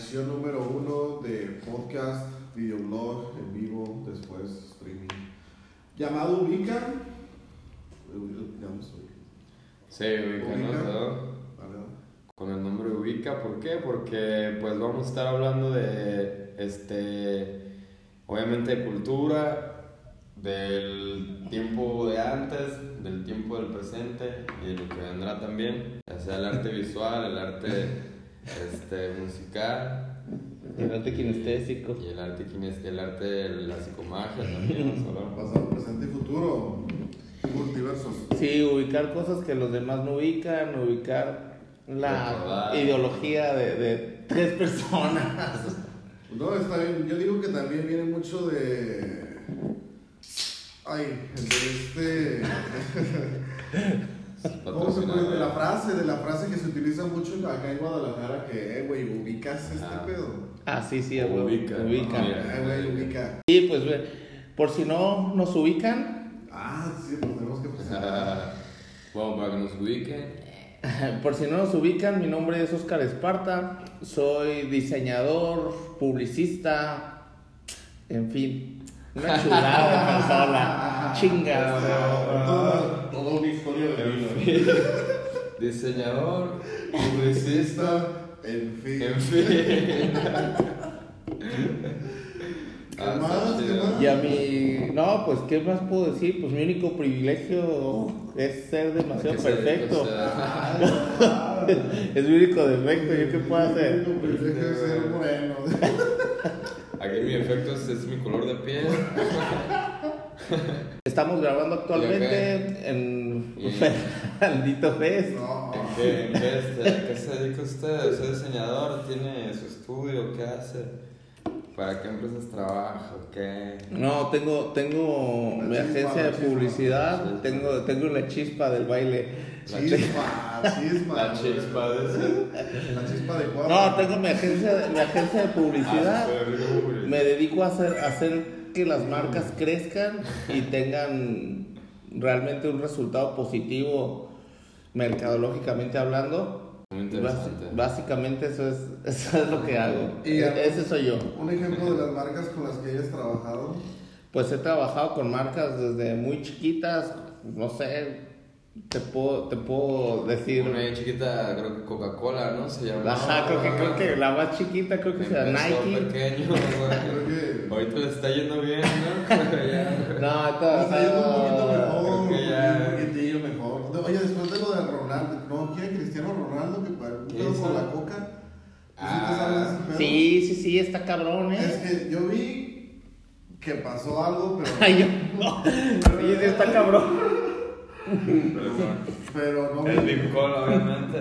edición número uno de podcast, videoblog en vivo, después streaming. Llamado Ubica. Sí, Ubica, ¿no? Con el nombre Ubica, ¿por qué? Porque pues vamos a estar hablando de, este, obviamente de cultura, del tiempo de antes, del tiempo del presente y de lo que vendrá también, ya sea el arte visual, el arte este, musical. El arte kinestésico. Y el arte kinestésico, el arte de la psicomagia también. Pasado, presente y futuro. Multiversos. Sí, ubicar cosas que los demás no ubican, ubicar la ideología de, de tres personas. No, está bien. Yo digo que también viene mucho de. Ay, de este. ¿Cómo se puede? De la frase, de la frase que se utiliza mucho acá en Guadalajara, que, eh, güey, ubicas este ah. pedo. Ah, sí, sí, ubica. Ubica. Eh, güey, ubica. Sí, pues, por si no nos ubican. Ah, sí, nos tenemos que presentar. bueno, para que nos ubiquen. Por si no nos ubican, mi nombre es Oscar Esparta, soy diseñador, publicista, en fin, una chulada de persona. Chinga, Toda, toda una historia de vida. Diseñador, publicista, en fin. En fin. ¿Qué ah, más? ¿Qué más? Y a mi. No, pues, ¿qué más puedo decir? Pues mi único privilegio es ser demasiado perfecto. es mi único defecto. ¿Yo qué puedo hacer? Mi único privilegio es ser moreno. Aquí mi efecto es, mi color de piel. Estamos grabando actualmente en Maldito Fest. No. ¿En qué, en qué, este, qué se dedica usted? ¿Es diseñador? ¿Tiene su estudio? ¿Qué hace? ¿Para qué empresas trabaja? ¿Qué? No, tengo, tengo mi agencia de publicidad, tengo, tengo la chispa del baile. La chispa, chispa. La chispa de La chispa de cuadro. No, tengo mi agencia, mi agencia de publicidad. Ah, Me dedico a hacer, a hacer que las marcas crezcan y tengan realmente un resultado positivo mercadológicamente hablando. Muy interesante. básicamente eso es, eso es lo que hago. ¿Y Ese soy yo. ¿Un ejemplo de las marcas con las que hayas trabajado? Pues he trabajado con marcas desde muy chiquitas, no sé, te puedo, te puedo decir. Una chiquita, creo que Coca-Cola, ¿no? Se llama. Ajá, creo que, creo que la más chiquita, creo que sea Nike. pequeño, creo que ahorita le está yendo bien, ¿no? no, está, está yendo un poquito mejor. Creo que ya. Un poquitillo mejor. Oye, después de lo de Ronaldo, ¿no? ¿Quién Cristiano Ronaldo? Que quedó con la Coca. Ah, sí, sí, sí, está cabrón, ¿eh? Es que yo vi que pasó algo, pero. Ay, yo no. Sí, sí, está cabrón. Pero, pero no el vi. obviamente.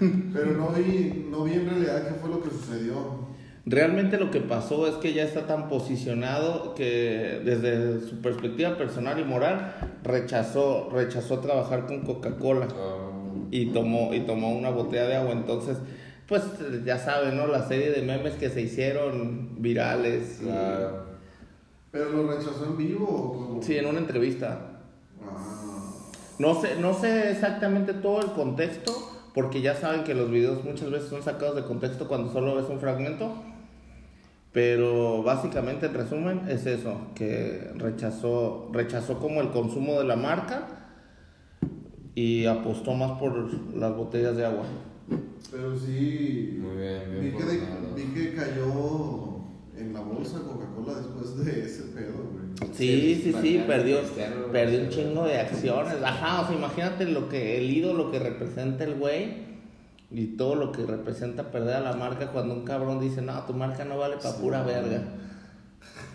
pero no vi, no vi en realidad qué fue lo que sucedió. Realmente lo que pasó es que ya está tan posicionado que desde su perspectiva personal y moral rechazó, rechazó trabajar con Coca-Cola ah. y, tomó, y tomó una botella de agua. Entonces, pues ya saben, ¿no? La serie de memes que se hicieron virales. ¿Pero lo rechazó en vivo? Sí, en una entrevista. No sé, no sé exactamente todo el contexto, porque ya saben que los videos muchas veces son sacados de contexto cuando solo ves un fragmento. Pero básicamente, en resumen, es eso, que rechazó, rechazó como el consumo de la marca y apostó más por las botellas de agua. Pero sí, Muy bien, vi, que vi que cayó en la bolsa Coca-Cola después de ese pedo. Sí, sí, sí, perdió, perdió un chingo de acciones. Ajá, o sea, imagínate lo que el ídolo que representa el güey y todo lo que representa perder a la marca cuando un cabrón dice, no, tu marca no vale para pura verga.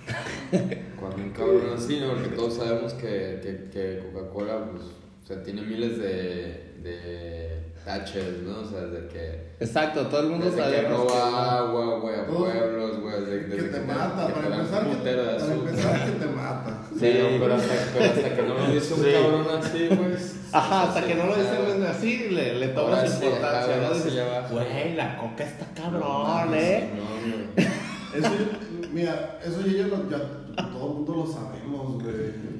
Cuando un cabrón así, ¿no? Porque todos sabemos que, que, que Coca-Cola, pues, o sea, tiene miles de, de taches, ¿no? O sea, de que. Exacto, todo el mundo sabe. que roba agua, güey, a pueblos, güey. De, que, te mata, para, empezar, que, para empezar que te mata. Sí, pero, hasta, pero, hasta, que no lo dice un cabrón así, pues. Ajá, hasta que no lo dice así, le, le tomas importancia, ¿no? güey, la coca está cabrón, ¿eh? Eso, mira, eso ya, ya todo el mundo lo sabemos, güey.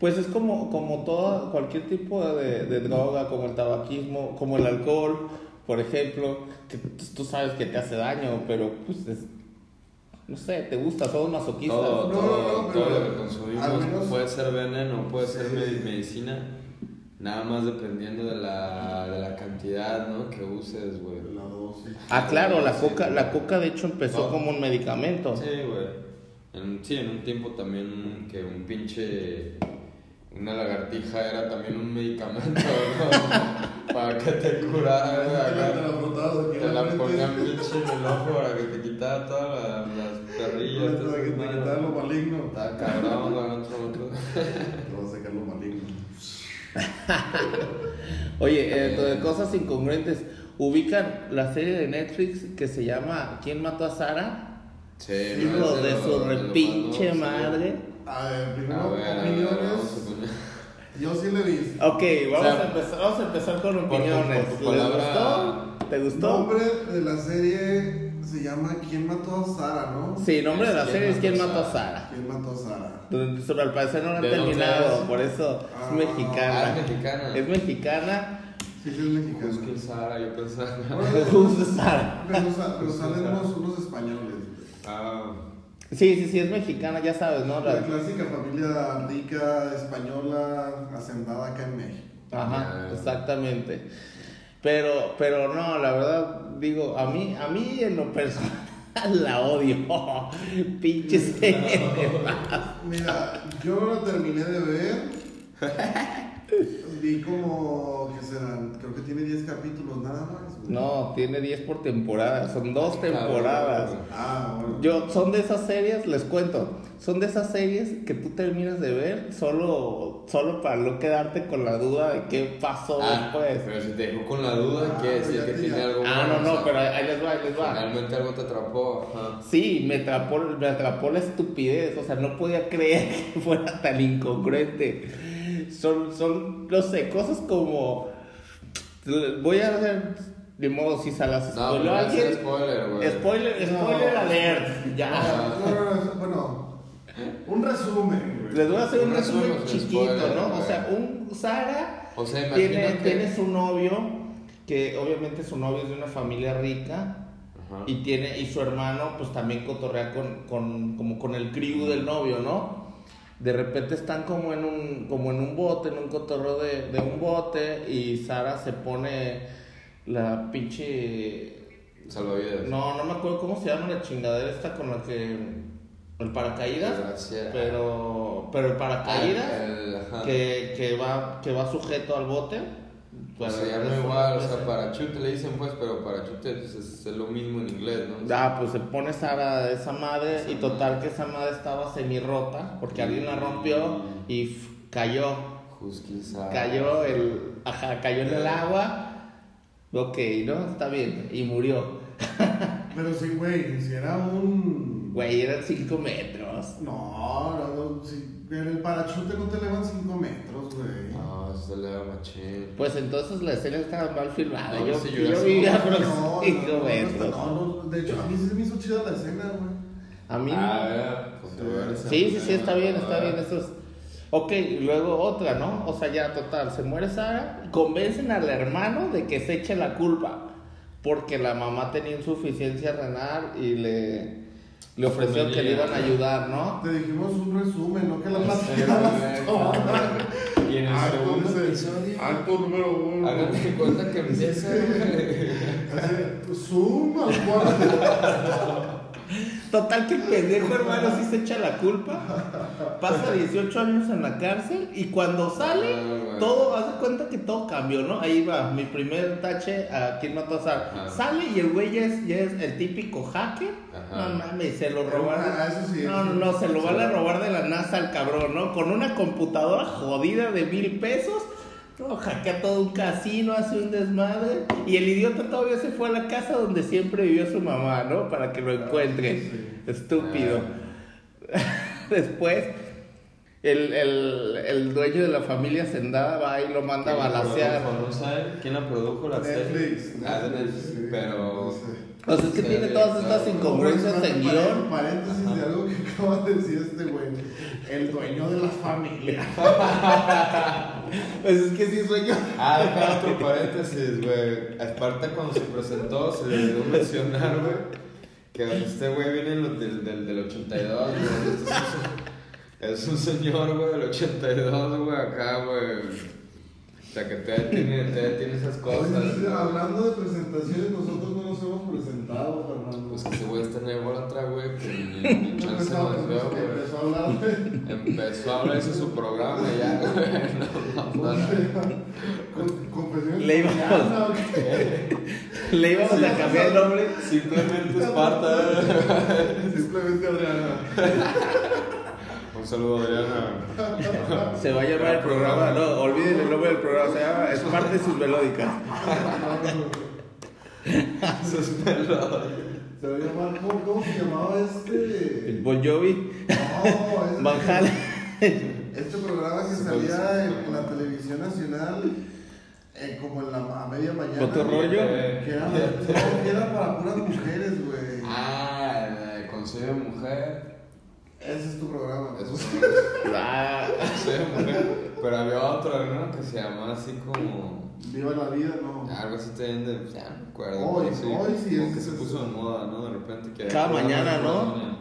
Pues es como, como todo, cualquier tipo de, de, droga, como el tabaquismo, como el alcohol, por ejemplo, que tú sabes que te hace daño, pero pues no sé, te gusta, somos masoquistas. Todo, todo, todo lo que consumimos puede ser veneno, puede ser medicina, nada más dependiendo de la, de la cantidad, ¿no? Que uses, güey. La dosis. Ah, claro, la coca, la coca de hecho empezó como un medicamento. Sí, güey. sí, en un tiempo también que un pinche una lagartija era también un medicamento, ¿no? para que te curara. Te la, ponían pinche en el ojo para que te quitara todas las, perrillas. Para que te quitara lo maligno. Está cabrón, otro, otro. Te vas a sacar lo maligno. Oye, eh, de cosas incongruentes. ¿Ubican la serie de Netflix que se llama ¿Quién mató a Sara? Sí, Hijo de su repinche madre. A ver, primero opiniones. Yo sí le vi. Ok, vamos, a empezar, vamos a empezar con opiniones. ¿Te gustó? ¿Te gustó? El nombre de la serie se llama ¿Quién mató a Sara, no? Sí, el nombre de la serie es ¿Quién mató a Sara? ¿Quién mató a Sara? Donde al parecer no la han terminado, por eso es ah. mexicana. Ah, es mexicana. Es mexicana. Sí, sí, es mexicana. Busque Sara, yo pensaba. Busque Sara. Pero, salen unos, unos españoles. Ah. Sí, sí, sí, es mexicana, ya sabes, ¿no? La, clásica familia rica, española, asentada acá en México. Ajá, exactamente. Pero, pero no, la verdad, digo, a mí, a mí en lo personal la odio. Pinches Mira, yo no la terminé de ver. Vi como, ¿qué serán? Creo que tiene 10 capítulos nada más. No, tiene 10 por temporada, son dos ah, temporadas. Ah, bueno. Yo, son de esas series, les cuento, son de esas series que tú terminas de ver solo, solo para no quedarte con la duda de qué pasó ah, después. Pero si te dejó con la duda, ah, quiere decir que tiene algo Ah, no, no, pero ahí les va, ahí les va. Finalmente algo te atrapó. Sí, me atrapó, me atrapó la estupidez, o sea, no podía creer que fuera tan incongruente son, son, no sé, cosas como. Voy a hacer. De modo, si salas no, spoiler alguien. Spoiler, güey. Spoiler, spoiler alert. Ya. No, no, no, bueno. Un resumen, Les voy a hacer un, resumen, chiquito, ¿no? O sea, un Sara o sea, tiene, tiene su novio, que obviamente su novio es de una familia rica. Y tiene, y su hermano pues también cotorrea con, con, como con el crew del novio, ¿no? De repente están como en un, como en un bote, en un cotorro de, de un bote, y Sara se pone la pinche. Salvavidas. No, no me acuerdo cómo se llama la chingadera esta con la que. El paracaídas. Pero. Pero el paracaídas. Ah, que, que, va, que va sujeto al bote pues se llama igual, o sea, parachute le dicen pues, pero parachute pues, es, es, lo mismo en inglés, ¿no? Ah, pues se pone Sara esa madre y total que esa madre estaba semi rota porque alguien la rompió y cayó. Cayó el, ajá, cayó en el agua. Ok, ¿no? Está bien. Y murió. pero sí, güey, si era un... Güey, eran 5 metros. No, no, no, si en el parachute no te elevan 5 metros, güey. No, se eleva machín. Pues entonces la escena estaba mal filmada. yo, yo, yo vivía por 5 metros. No, de hecho, a mí sí se me hizo chida la escena, güey. A mí ah, no. Sí, sí, sí, está bien, está bien. Eso es... Ok, luego otra, ¿no? O sea, ya total, se muere Sara, convencen al hermano de que se eche la culpa porque la mamá tenía insuficiencia renal y le le ofreció que le iban a ayudar, ¿no? Te dijimos un resumen, no que la Y en el segundo episodio. Acto número uno. Háganse cuenta que empieza. Suma, Total que el pendejo hermano sí se echa la culpa. Pasa 18 años en la cárcel y cuando sale, ah, todo, haz de cuenta que todo cambió, ¿no? Ahí va, mi primer tache a quien mató a Sara. Sale y el güey ya es, ya es el típico hacker. No mames, se lo robaron. Ah, no, no, no, se lo van a robar de la NASA al cabrón, ¿no? Con una computadora jodida de mil pesos no, hackea todo un casino, hace un desmadre. Y el idiota todavía se fue a la casa donde siempre vivió su mamá, ¿no? Para que lo encuentre. Estúpido. Después, el, el, el, dueño de la familia Sendada va y lo manda a balasear. ¿Quién la produjo? La Netflix. Ah, Netflix. Pero. O sea, es que tiene todas estas incongruencias en guion. Paréntesis de algo que acaba de decir este güey. El dueño de la familia. Pues es que sí sueño. Ah, deja otro paréntesis, güey. Aparte, cuando se presentó, se le olvidó mencionar, güey, que este güey viene del, del, del 82, güey. Este es un señor, güey, del 82, güey, acá, güey. O sea, que te tiene, tiene esas cosas. hablando de presentaciones, nosotros no nos hemos presentado. Pues que ese güey está en el otra, güey, que ni, chance nos veo, güey. Empezó a hablar, güey. Empezó a hablar, hizo su programa y ya, güey. No, no, no. Le íbamos, le íbamos a cambiar el nombre. Simplemente Esparta. Simplemente Adriana. Un saludo, Adriana. Se va a llamar el programa, no, olviden el nombre del programa, se llama Es parte de sus melódicas. sus melódicas. Se va a llamar, ¿cómo, cómo se llamaba este? El Bon Jovi. No, este. Van Halen. Este programa que salía en, la televisión nacional. Eh, como en la a media mañana. ¿Otro rollo? Que era, que era para puras mujeres, güey. Ah, el Consejo de Mujer. Ese es tu programa. Eso es Ah, sí, mujer. Pero había otro, ¿no? Que se llamaba así como. Viva la vida, ¿no? Algo así también de. Ya no me acuerdo. Hoy, sí, hoy sí como es- que se puso de moda, ¿no? De repente que. Cada mañana, ¿no?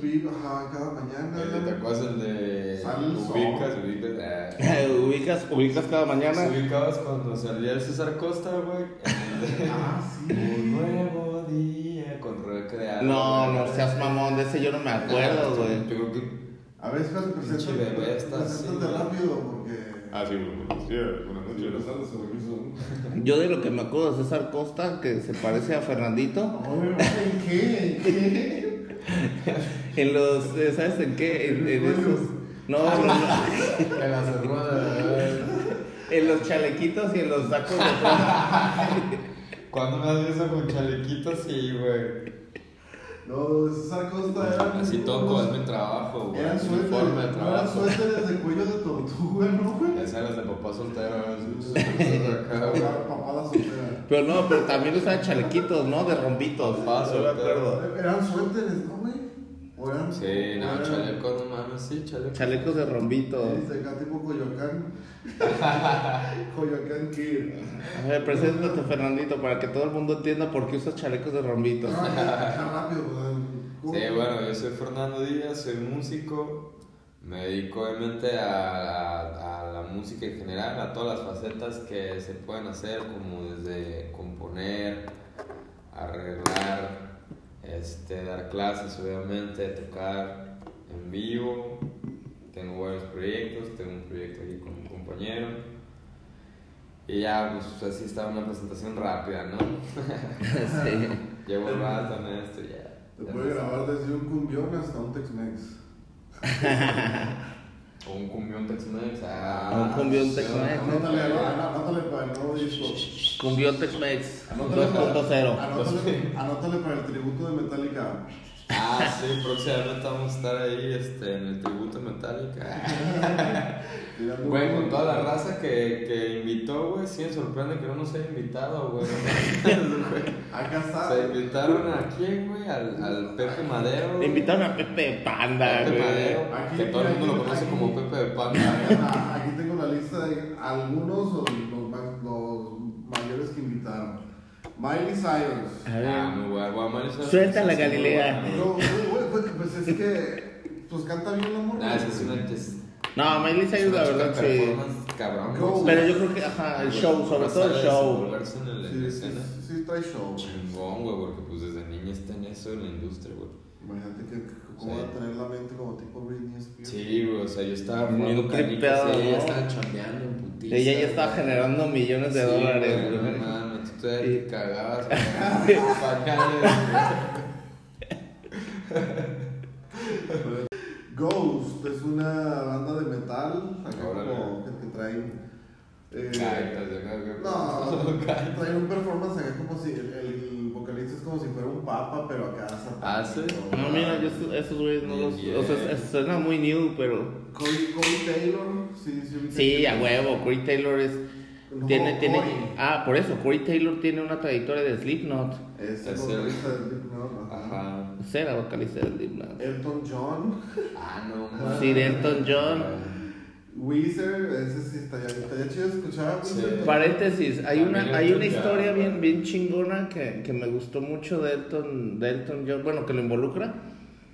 Viva ajá, cada mañana. ¿Te acuerdas el de. Ubicas, ubicas. ah. ubicas, ubicas cada mañana. ¿Se ubicabas cuando salía el César Costa, güey? Ah, sí. Un nuevo día con Rebeca de Alba. No, no seas mamón, de ese yo no me acuerdo, güey. Yo creo que. A ver, espérate, preséntate. Preséntate rápido, porque. Ah, sí, buenos días, buenas supervisor. Yo de lo que me acuerdo de César Costa, que se parece a Fernandito, ¿En qué? ¿En qué? en los, eh, ¿sabes en qué? En, en esos, no, no, no, En la cerruda. en los chalequitos y en los sacos de. ¿Cuándo me has visto con chalequitos? Sí, güey. No, César Costa era. Así todo es mi trabajo, güey. Eran Uniforme de suéteres, no eran suéteres de cuello de tortuga, ¿no, güey? Esas eran de papá soltero. acá. Papada soltera. Pero no, pero también usaban chalequitos, ¿no? De rompitos. Papá soltero. acuerdo. Eran suéteres, ¿no, güey? O eran. Sí, no, eran- chalecos, no mames, sí, chalecos. Chalecos de rombitos. Sí, de acá tipo Coyoacán. Coyoacán Kid. A ver, preséntate, Fernandito, para que todo el mundo entienda por qué usas chalecos de ya rápido, pues. Sí, bueno, yo soy Fernando Díaz, soy músico. Me dedico obviamente a, a- a la música en general, a todas las facetas que se pueden hacer, como desde componer, arreglar, este, dar clases, obviamente, tocar en vivo. Tengo varios proyectos, tengo un proyecto aquí con un compañero. Y ya, pues así está una presentación rápida, ¿no? Sí. Llevo un rato en esto y ya. Te puede grabar desde un cumbión hasta un Tex-Mex. O un cumbión Tex-Mex. Ah, Un cumbión Tex-Mex. Anótale, anótale para el nuevo disco. Cumbión Tex-Mex Anótale para- 2.0. Anótale, anótale para el tributo de Metallica. Ah, sí, próximamente vamos a estar ahí este, en el tributo Metallica. Güey, con toda la raza que, que invitó, güey, sí me sorprende que no nos haya invitado, güey. Acá está. Se invitaron a quién, güey, al, al Pepe Madero. Le invitaron a Pepe Panda, Pepe güey. Madero, Aquí- que todo el mundo lo conoce aquí- como Pepe de Panda. Aquí tengo la lista de algunos o los, ma- los mayores que invitaron. Miley Cyrus. Ah, muy guay, Suelta la Galilea. No, güey, pues, pues es que. Pues canta bien la morra. Ah, esa es una. es- No, Miley Cyrus, la verdad, sí. Cabrón, Go. güey. Pero yo creo que, ajá, el show, sobre todo el show. Sí, sí, sí, trae show. Chingón, güey, porque pues desde niña está en eso, en la industria, güey. Imagínate que, que- cómo Sí. va a tener la mente como tipo Britney Spears. Sí, güey, o sea, yo estaba Muy jugando canicas ella estaba chambeando en putiza. Ella ya estaba güey. generando millones de Sí, dólares, güey, güey. No mames, tú te cagabas pañales, Ghost es una banda de metal. Acá Órale. como que, que traen. eh, güey. No, traen un performance acá como si el, el vocalista es como si fuera un papa, pero acá satánico. Ah, ¿sí? No, mira, yo esos- esos güeyes no los. O sea, es- suena muy new, pero. Corey, Corey Taylor, sí, sí. Sí, a huevo. Corey Taylor es. No, Tiene, tiene. Ah, por eso, Corey Taylor tiene una trayectoria de Slipknot. Es el Es el- vocalista de Slipknot, ajá. Será vocalista de Slipknot. Elton John. Ah, no de Elton John. Weezer, ese sí estaría, estaría chido escuchar. Sí. Paréntesis, hay una, hay una historia bien, bien chingona que, que me gustó mucho de Elton, de Elton John, bueno, que lo involucra.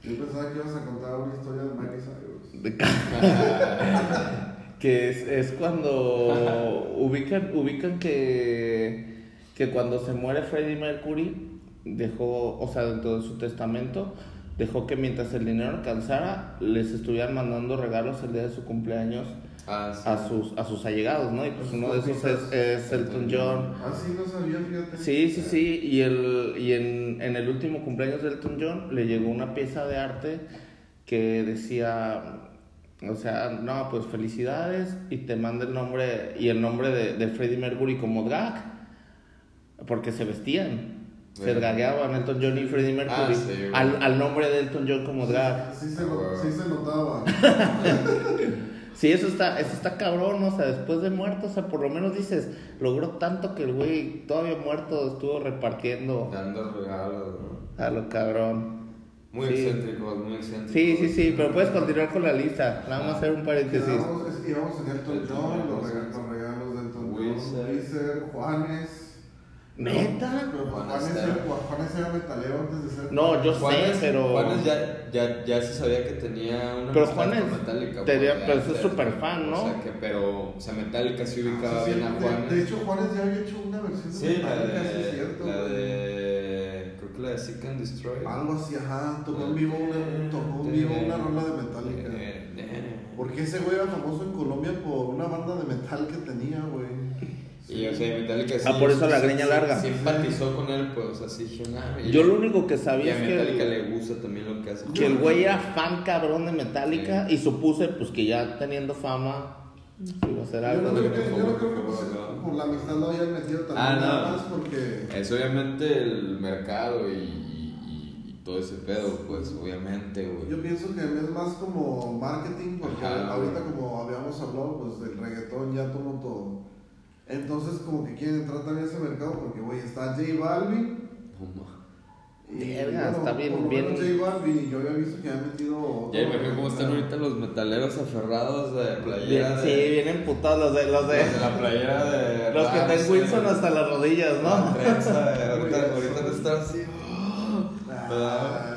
Yo pensaba que ibas a contar una historia de Miley Cyrus. de que es, es cuando ubican, ubican que, que cuando se muere Freddie Mercury, dejó, o sea, dentro de su testamento, dejó que mientras el dinero alcanzara, les estuvieran mandando regalos el día de su cumpleaños Ah, sí. a sus, a sus allegados, ¿no? Y pues uno de esos es, es Elton John. Ah, sí, no sabía, fíjate. Sí, sí, sí, y, el, y en, en el último cumpleaños de Elton John le llegó una pieza de arte que decía, o sea, no, pues felicidades y te manda el nombre y el nombre de, de Freddie Mercury como drag, porque se vestían, se Bien. dragueaban Elton John y Freddie Mercury Ah, sí, güey. al, al nombre de Elton John como drag. Sí, se, no- sí se notaba. Sí, eso está, eso está cabrón, o sea, después de muerto, o sea, por lo menos dices, logró tanto que el güey todavía muerto estuvo repartiendo Dando regalos, ¿no? a lo cabrón. Muy Sí. excéntricos, muy excéntricos. Sí, sí, sí, pero puedes continuar con la lista. Nada más hacer un paréntesis. Íbamos, es- íbamos en Elton John, los regalos, los regalos de Elton John, Juanes. ¿Neta? Pero Juanes Juanes, era- era, Juanes era metalero antes de ser. No, yo sé, pero. Juanes ya, ya, ya se sabía que tenía una Pero Juanes Metallica. tenía- pero es súper fan, ¿no? O sea, que, pero, o sea, Metallica sí Ah, ubicaba sí, bien a de- Juanes. De, hecho, Juanes ya había hecho una versión de sí, Metallica, sí, es de, cierto. la de, creo que la de Seek and Destroy. Algo así, ajá. Tocó en vivo una, tocó en vivo una rola de Metallica. Eh, eh. Porque ese güey era famoso en Colombia por una banda de metal que tenía, güey. Metallica sí. Ah, por eso la sí- greña sí- larga. Simpatizó con él, pues, o sea, sí dije, nah, Yo lo único que Y sabía a es Metallica que, le gusta también lo que hace. que el güey era fan cabrón de Metallica y supuse pues que ya teniendo fama iba a ser Yo algo. no creo de- que, yo no creo que por pues, la amistad lo hayan metido también Ah, nada no. más porque. Es obviamente el mercado y, y- y todo ese pedo, pues, obviamente, güey. Yo pienso que es más como marketing, porque Ajá. ahorita como habíamos hablado, pues el reggaetón ya tomó todo. Entonces como que quieren entrar también a ese mercado porque, güey, está J Balvin. Y, Verga, está bien- por lo bien- menos J Balvin y yo había visto que había metido... Ya imagino cómo están ahorita los metaleros aferrados de Bien- playera. sí, de, vienen putados los de los de los de la playera de. los que ten Wilson hasta las rodillas, la ¿no? trenza, de- ahorita, ahorita no está así. Ah,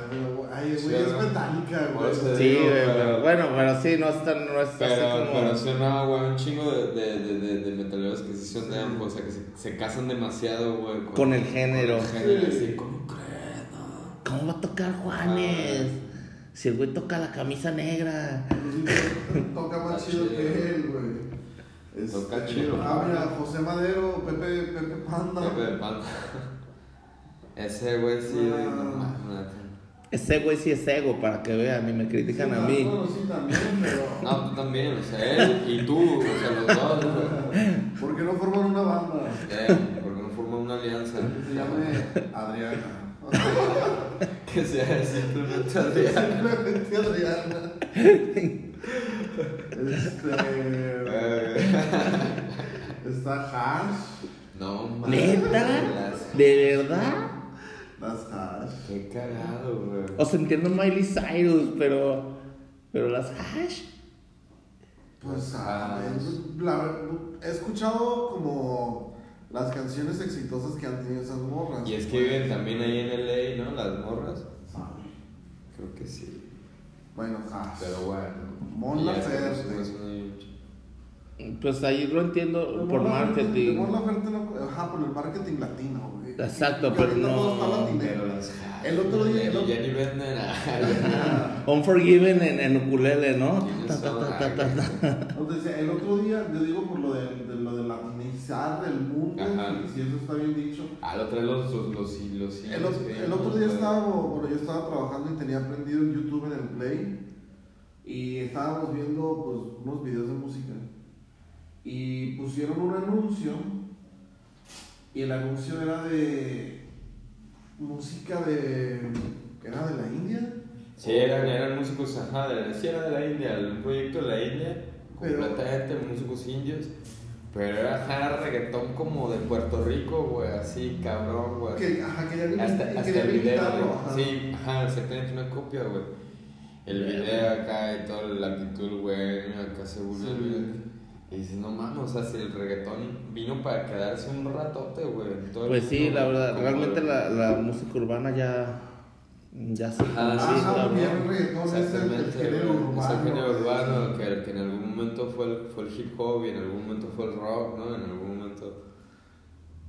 güey, Sí, es ¿no? metálica, güey. Sí, digo, güey, pero- pero bueno, pero sí, no es tan, no es así Pero, como... pero no, güey, un chingo de, de, de, de, de metaleros que sí son de ambos, o sea, que se, se casan demasiado, güey. Con el género. Con el género, Sí. así, ¿cómo crees? No. ¿Cómo va a tocar Juanes? Si el güey toca la camisa negra. Toca más chido que él, güey. Este, Toca chido. Ah, mira, José Madero, Pepe, Pepe Panda. Pepe Panda. Ese güey sí, No. no neta. Ese güey sí es ego, para que vean, y me critican Sí, a no, mí. Bueno, sí, también, pero. No, tú también, o sea, él y tú, o sea, los dos, güey. ¿Por qué no forman una banda? Eh, porque no forman una alianza. Que se llame Adriana. Que sea simplemente Adrián. Simplemente Adriana. Este. Está Hash. No mames. ¿Neta? ¿De verdad? Las Hash. Qué cagado, güey. O sea, entiendo Miley Cyrus, pero. Pero las hash. Pues, Ah, ah, la- he escuchado como las canciones exitosas que han tenido esas morras. Y es que viven también ahí en LA, ¿no? Las morras. Sabe. Creo que sí. Bueno, Hash. Pero bueno. Mon Laferte. Pues ahí lo entiendo por marketing. Mon Laferte no- ajá, por el marketing latino, güey. Exacto, pero no. El otro día- el Ya, otro- venden. ah, Unforgiven en, en ukulele, ¿no? Ta, ta, ta, ta, ta, ta. Entonces, decía, el otro día, yo digo por lo de, de lo de latinizar el mundo, Ajá. si eso está bien dicho. Ah, lo trae los los los los El, otro- el otro día estábamos, bueno, yo estaba trabajando y tenía prendido el YouTube en el Play y estábamos viendo pues unos videos de música y pusieron un anuncio y el anuncio era de música de era de la India Sí, eran, eran músicos, ajá, de, sí era de la India, un proyecto de la India, Pero- completamente músicos indios, pero era ajá, reggaetón como de Puerto Rico, güey, así, cabrón, güey. que ajá, querían, Hasta, y hasta el video, ajá. Sí, ajá, exactamente una copia, güey. el video acá y toda la actitud, güey, acá según el y dices, no mames, o sea, si el reggaetón vino para quedarse un ratote, güey. Pues sí, la verdad, realmente la, la música urbana ya ya sí, ah, sí, ah, el reggaetón es el, género urbano. Es el género urbano que, que, en algún momento fue el, fue el hip hop y en algún momento fue el rock, ¿no? En algún momento.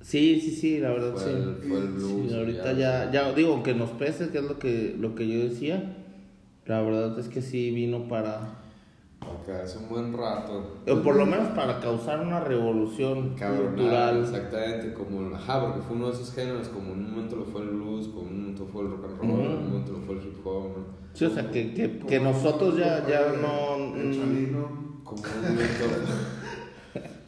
Sí, sí, sí, la verdad fue sí. El, fue el blues. Sí, ahorita ya, ya, digo, que nos pese, que es lo que, lo que yo decía. La verdad es que sí vino para para hace un buen rato. O por lo menos para causar una revolución cultural. Exactamente, como, ajá, porque fue uno de esos géneros, como en un momento lo fue el blues, como en un momento fue el rock and roll, en un momento lo fue el hip hop. Sí, o sea, que, que, que nosotros ya, ya no... Como un momento...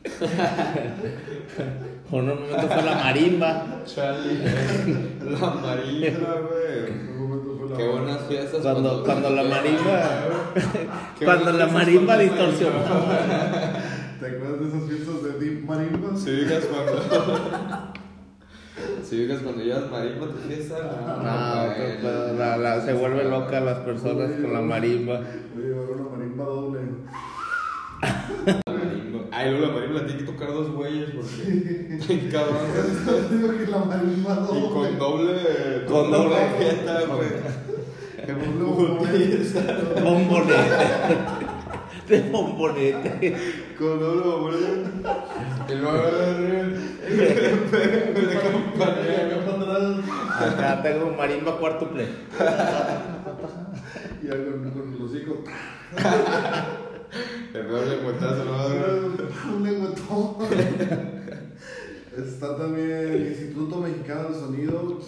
o en un momento fue la marimba. Charlie, la marimba, güey. Qué buenas fiestas. Cuando, cuando, la marimba. cuando la marimba distorsionaba. ¿Te acuerdas de esas fiestas de Deep Marimba? Sí, digas cuando. Si digas cuando llevas marimba tu fiesta, no, no la, la, se vuelve loca las personas con la marimba. Voy a llevar una marimba doble. Ay, luego la marimba la tiene que tocar dos güeyes porque. cabrón. Digo que la marimba doble. Y con doble. Con doble. Jeta, güey. Bombonete. De bombonete. Con doble bombonete. Y luego Acá tengo un marimba cuartuple. Y algo con los hijos. El lengüetazo, ¿no? Un lengüetón. Está también el Instituto Mexicano del Sonido.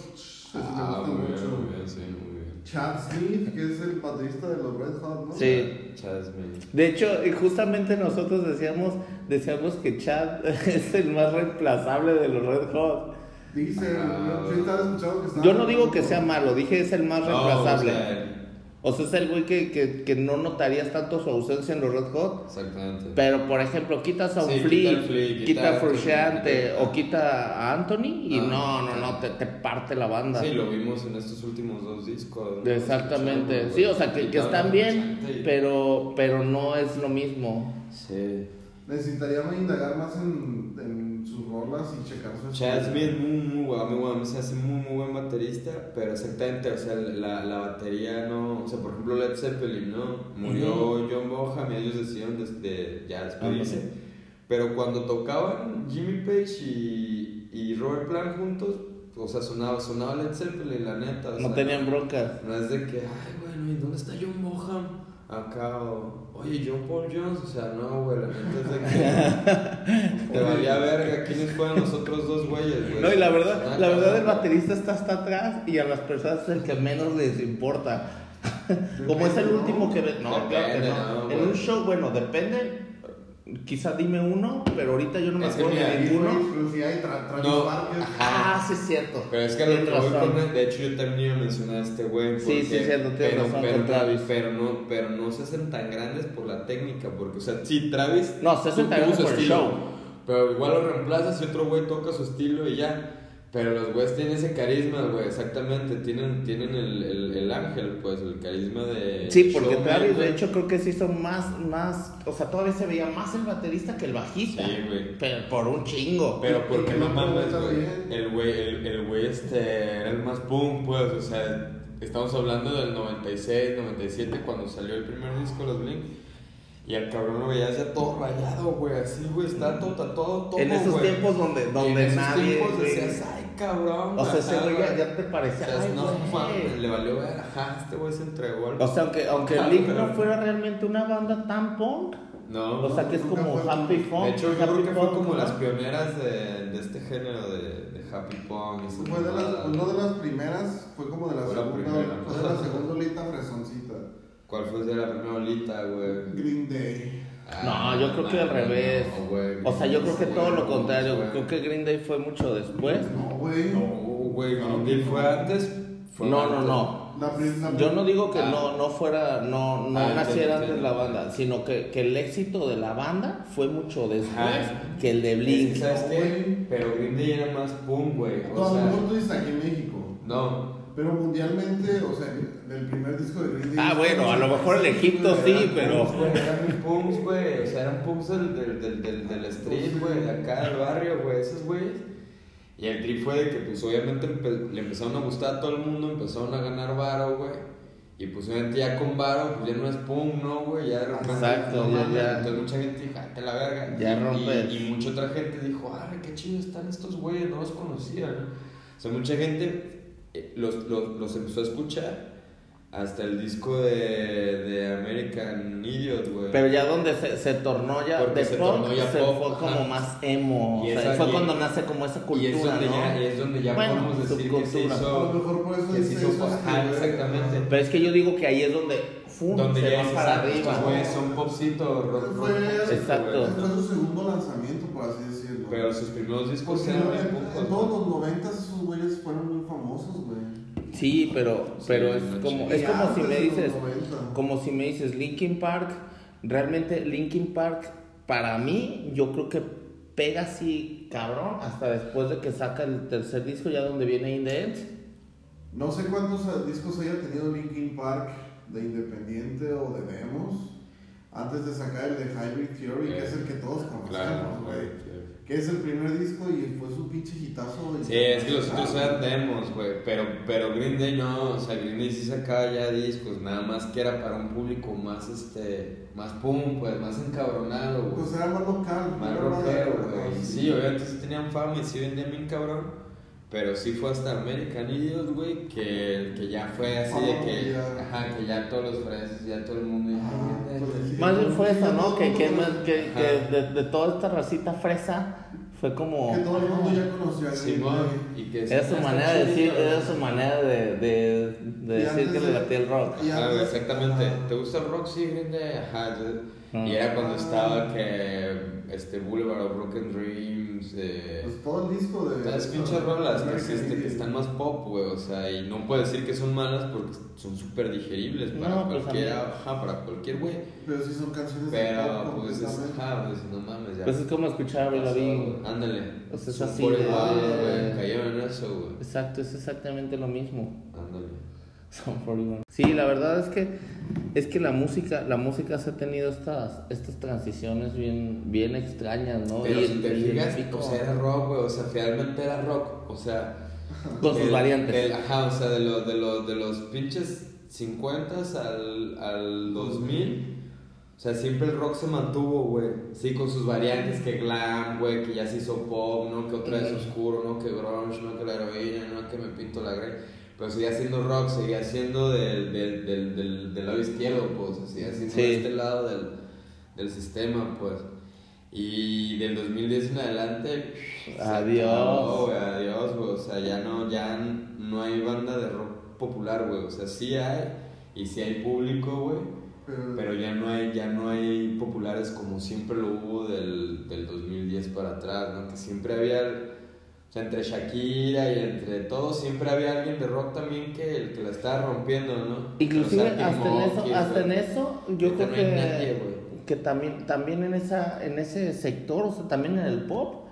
ah, muy bien, muy bien, sí, muy bien. Chad Smith, que es el baterista de los Red Hot, ¿no? Sí. Chad Smith. De hecho, justamente nosotros decíamos, decíamos que Chad es el más reemplazable de los Red Hot. Dice, ah, yo, escuchando que Yo no digo que sea malo, dije es el más reemplazable. O sea, es el güey que, que, que, no notarías tanto su ausencia en los Red Hot. Exactamente. Pero, por ejemplo, quitas a un Flea, quita, a Frusciante o quita a Anthony y no, no, no, te, te, parte la banda. Sí, lo vimos en estos últimos dos discos. Exactamente. Sí, o sea, que, que están bien, pero, pero no es lo mismo. Sí. Necesitaría indagar más en, en sus rolas y checar su Chad Smith muy, muy guapo, muy guapo, se hace muy, muy buen baterista, pero exactamente, o sea, la, la batería no, o sea, por ejemplo Led Zeppelin, ¿no? Murió John Bonham y ellos decidieron desde, ya despedirse, pero cuando tocaban Jimmy Page y, y Robert Plant juntos, o sea, sonaba, sonaba Led Zeppelin, la neta. no tenían broncas. No es de que, ay, bueno, ¿y dónde está John Bonham? acá, oye, John Paul Jones, o sea, no, güey, la neta es de que te valía verga, ¿quiénes fueron los otros dos güeyes, güey? No, y la verdad, la verdad el baterista está hasta atrás y a las personas es el que menos les importa. Como es el último que... No, claro que no. en un show, bueno, depende Quizá dime uno, pero ahorita yo no me acuerdo de ninguno. Si hay tra no, Ah, sí es cierto. Pero es que lo que con de hecho yo también iba a mencionar a este güey. Sí, sí es cierto, pero, razón pero, con Travis. Pero no, pero no se hacen tan grandes por la técnica, porque, o sea, sí, Travis. No, se hacen tan grandes por el show. Pero igual lo reemplazas y otro güey toca su estilo y ya. Pero los güeyes tienen ese carisma, güey, exactamente. Tienen, tienen el, el, el, ángel, pues, el carisma de. Sí, porque Travis, de hecho, creo que se hizo más, más. O sea, todavía se veía más el baterista que el bajista. Sí, güey. Pero por un chingo. Pero porque no mames, güey. El güey, el, el güey este era el más boom, pues, o sea, estamos hablando del 96, 97, cuando salió el primer disco, los Blink. Y al cabrón lo veías ya todo rayado, güey, así, güey, está todo, todo, todo. En esos tiempos donde, donde en esos nadie. tiempos decías, ay, cabrón. O sea, ese güey ya, te parecía. O sea, no, le valió ver, ajá, este güey se entregó al. O sea, aunque, aunque Link no fuera realmente una banda tan punk. No. O sea, que es como Happy Punk. De hecho, yo creo que fue como las pioneras de, de este género de, de Happy Punk. Fue de las, no de las primeras, fue como de la segunda. Fue de la segunda lita fresoncita. ¿Cuál fue de la primera olita, güey? Green Day. no, yo creo que al revés. o sea, yo creo que todo lo contrario. Creo que Green Day fue mucho después. No, güey. No, güey. Green Day fue antes. no, no, no. Yo no digo que ah. no, no fuera, no, no ah, naciera antes la banda, sino que, que, el éxito de la banda fue mucho después que el de Blink. ¿Sabes qué? Pero Green Day era más pum, güey. O sea, tú dices aquí en México. No, Pero mundialmente, o sea, el primer disco de Green Ah, bueno, a lo mejor en Egipto sí, pero. Eran punks, güey. O sea, eran punks del, del, del, del, street, güey, de acá del barrio, güey, esos güeyes. Y el trip fue de que, pues, obviamente le empezaron a gustar a todo el mundo, empezaron a ganar varo, güey. Y pues obviamente ya con varo, pues ya no es punk, ¿no, güey? Ya de repente, Exacto, no, ya. Entonces mucha gente dijo, "Ah, te la verga. Ya y, rompes. Y, y mucha otra gente dijo, ah, qué chido están estos güeyes, no los conocía, ¿no? O sea, mucha gente los, los, los empezó a escuchar hasta el disco de, de American Idiot, güey. Pero ya donde se, se tornó ya Porque de se pop, tornó ya se pop, fue ajá. como más emo. Y o sea, esa- fue y- cuando nace como esa cultura, y es donde ¿no? ya, y es donde ya Bueno, podemos decir que se subcultura. hizo... A lo mejor por eso que se dice hizo eso, ajá, exactamente. Pero es que yo digo que ahí es donde ¡fum! Donde se ya va para arriba. son popcito, rock, rock, Exacto. fue su segundo lanzamiento, por así decirlo. Pero sus primeros discos eran en, todos los noventas esos güeyes fueron muy famosos, güey. Sí, pero, pero Sí, es como, es como si me dices, 90. como si me dices Linkin Park, realmente Linkin Park para mí yo creo que pega así cabrón hasta después de que saca el tercer disco ya donde viene In the End. No sé cuántos discos haya tenido Linkin Park de independiente o de demos antes de sacar el de Hybrid Theory, que es el que todos conocemos, güey. güey. Que es el primer disco y fue su pinche hitazo. Sí, es que los otros eran demos, güey. Pero, pero Green Day no, o sea, Green Day sí sacaba ya discos, nada más que era para un público más, este, más pum, pues, más encabronado, güey. Pues era más local. Más rockero, güey. Sí, obviamente sí tenían fama y sí vendían bien cabrón. Pero sí fue hasta American Idiot, güey, que, que ya fue así de que, Oh, ya. ajá, que ya todos los fresas, ya todo el mundo Ah, "Ay, pues sí. Más bien fue eso, ¿no? Que, que, más- que, que de, de toda esta racita fresa fue como... Que todo el mundo ya conocía a y que Era su "Ah, manera de decir, era ¿no?". su manera de, de, de decir que le latía el rock. Antes- exactamente. Ajá. ¿Te gusta el rock? Sí, Green Day. Ajá. yo-. Y era cuando estaba que este Boulevard of Broken Dreams, eh, Pues todo el disco de. Las pinches rolas que, este, que están más pop, güey, o sea, y no puedo decir que son malas porque son súper digeribles para No, pues, cualquier, a mí- ajá, para cualquier güey. Pero sí son canciones de Pero, pop pues, es, ajá, pues, no mames, ya. Pues es como escuchar a Lavigne. Ándale. O sea, es así por de- igual, de- güey, cayeron en eso, güey. Exacto, es exactamente lo mismo. Ándale. Son 41. Sí, la verdad es que es que la música, la música se ha tenido estas estas transiciones bien bien extrañas, ¿no? Pero Y si el- te el fijas, o sea, era rock, güey, o sea, finalmente era rock, o sea... con sus variantes. del- ajá, o sea, de los, de los, de los pinches 50 al, al 2000, o sea, siempre el rock se mantuvo, güey. Sí, con sus variantes, que glam, güey, que ya se hizo pop, ¿no? Que otra vez oscuro, ¿no? Que grunge, ¿no? Que la heroína, ¿no? Que me pinto la grey. Pero seguía siendo rock, seguía siendo del, del, del, del, del lado izquierdo, pues, seguía siendo Sí. de este lado del, del sistema, pues. Y del 2010 en adelante, Adiós. acabó, güey, adiós, güey. O sea, ya no, ya no hay banda de rock popular, güey. O sea, sí hay, y sí hay público, güey. Pero, Pero ya no hay, ya no hay populares como siempre lo hubo del, del 2010 para atrás, ¿no? Que siempre había, o sea, entre Shakira y entre todos, siempre había alguien de rock también que, el que la estaba rompiendo, ¿no? Inclusive hasta en eso, hasta en eso yo Ahorita creo que que también también en esa en ese sector, o sea, también en el pop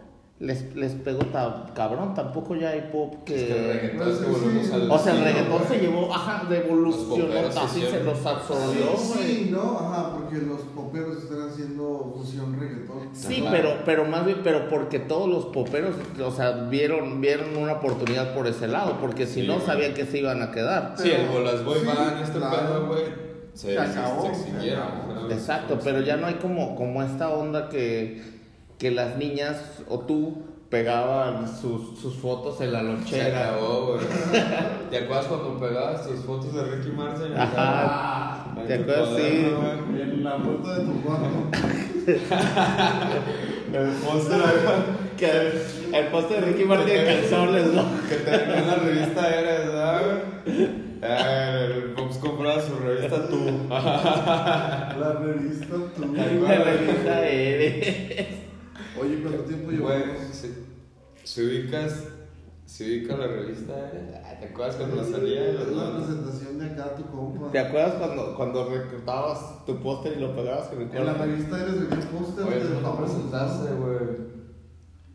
les, les pegó ta- cabrón, tampoco ya hay pop que... Es que el reggaetón Pues sí, volvemos sí. al o sea, el reggaetón se llevó, ajá, de evolucionó, poperos así se los absorbió, sí, sí, ¿no? Ajá, porque los poperos están haciendo fusión reggaetón. Sí, pero, pero más bien, pero porque todos los poperos, o sea, vieron, vieron una oportunidad por ese lado, porque si Sí, no güey. sabían que se iban a quedar. Sí, el Bolas Boy Sí, Band, este claro. pedo, güey, se, Se acabó, se se. Exacto, pero ya no hay como, como esta onda que, que las niñas o tú pegaban sus, sus fotos en la Se lonchera. acabó, güey. ¿Te acuerdas cuando pegabas tus fotos de Ricky Martin? Ajá. Ay, ¿Te acuerdas? Sí. En la puerta de tu cuarto. El póster Que el poste de Ricky Martin en calzones, ¿no? que te en la revista Eres, ¿verdad? Eh, el Fox compraba su revista Tú. La revista tú. La revista Eres. Oye, ¿cuánto tiempo Güey, llevamos? si, si ubicas, si ubicas la revista Ah, ¿te acuerdas cuando la salía? Es la presentación de acá, tu compa. ¿Te acuerdas cuando, cuando recortabas tu póster y lo pegabas en el En la revista eres venía póster Oye, no famosos. presentaste, güey.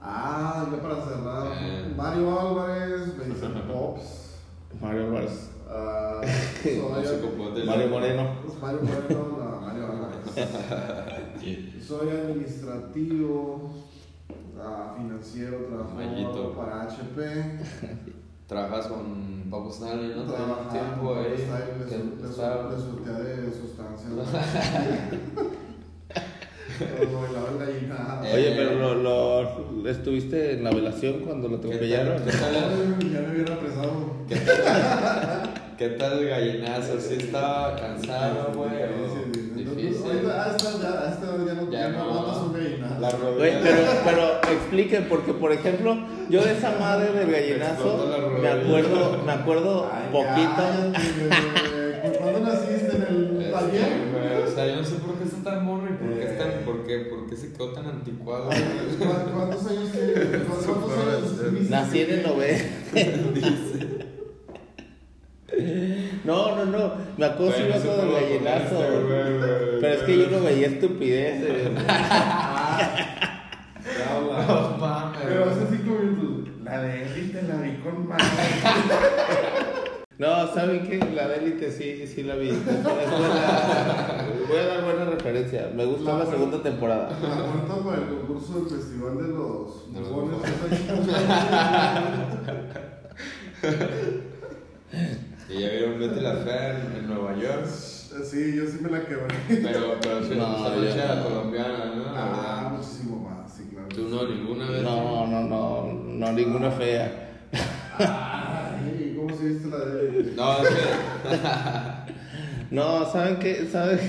Ah, ya para cerrar. Eh. Mario Álvarez, Benson Pops. Mario Álvarez. Soy Mario Moreno. Mario Moreno, no, Mario Álvarez. soy administrativo, ah, financiero, trabajo para HP. Trabajas con Papo Stanley, ¿no? Trabajas tiempo ahí. Le surtea de sustancias. Oye, pero lo, lo, estuviste en la velación cuando lo atropellaron. ¿Qué tal? Ya me hubiera apresado. ¿Qué tal? ¿Qué tal el gallinazo? ¿Sí estaba cansado, güey? Difícil. A esta ya no, pero, pero expliquen, porque por ejemplo, yo de esa madre del gallinazo me acuerdo, me acuerdo poquito. ¿Cuándo naciste en el taller? O sea, yo no sé por qué está tan morro y por qué, está, por qué, por qué se quedó tan anticuado. ¿Cuántos años tienes? ¿Cuántos años? Nací en el 90. Dice. No, no, no. Me acuerdo si me acuerdo del gallinazo. Pero es que yo no veía estupideces. No mames. Pero hace cinco minutos. La de élite la vi con madre. No, ¿saben qué? La de élite sí, sí la vi. voy a dar buena referencia. Me gustó la, segunda temporada. La cuarta para el concurso del Festival de los Bufones. ¿Y ya vieron Betty la Fea en, Nueva York? Sí, yo sí me la quebré. Pero, pero sí, no, esa colombiana, ¿no? Ah, muchísimo más, sí, claro. ¿Tú no, ninguna vez? No, no, no, no, ninguna fea. Ay, ¿cómo se viste la de.? No, es que. no, ¿saben qué? ¿Saben?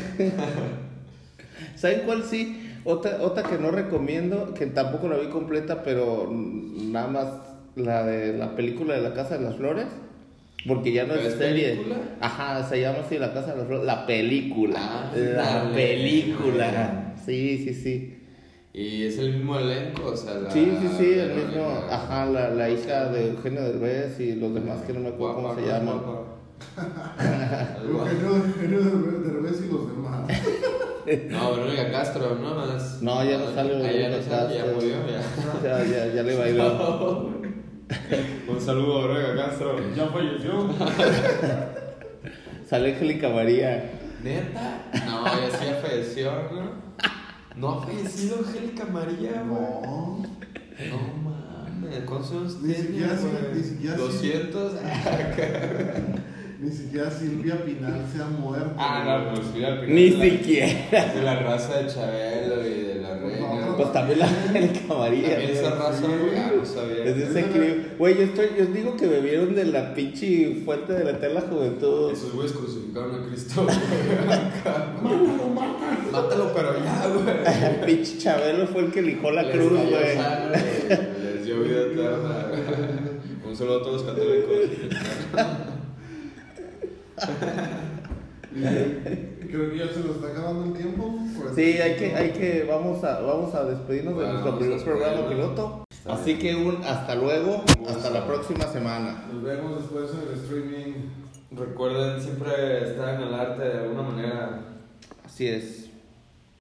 ¿Saben cuál sí? Otra, otra que no recomiendo, que tampoco la vi completa, pero nada más la de la película de la Casa de las Flores. Porque ya no es, serie. Película? Ajá, se llama así La Casa de las Flores. La película. Ah, la película. Sí, sí, sí. Y es el mismo elenco, o sea, la, Sí, sí, sí, el mismo. Ajá, la, la hija de Eugenio Derbez y los demás que no me acuerdo cómo se llaman. Eugenio Derbez y los demás. No, Verónica Castro, ¿no? no, ya no sale Verónica Castro. Ya murió, ya. ya, ya, ya le bailó. Un saludo a Castro. Ya falleció. Sale Angélica María. ¿Neta? No, ya sí falleció, ¿no? No ha fallecido Angélica María, No. No mames, ¿cuántos años Ni siquiera, ni siquiera 200. Ni siquiera Silvia Pinal se ha muerto. Ah, no, pues Silvia Pinal. Ni siquiera. de la raza de Chabelo y. pues también la María. También esa raza, güey. No sabía. Es ese. Güey, yo, estoy, yo digo que bebieron de la pinche fuente de la eterna juventud. Esos güeyes crucificaron a Cristo. mátalo, mátalo. Mátalo, pero ya, güey. pinche Chabelo fue el que lijó la cruz, güey. Les dio vida eterna. Un saludo a todos los católicos. Creo que ya se nos está acabando el tiempo. Sí, hay que, hay que, vamos a, vamos a despedirnos de nuestro primer programa piloto. Así que un hasta luego, hasta la próxima semana. Nos vemos después en el streaming. Recuerden siempre estar en el arte de alguna manera. Así es.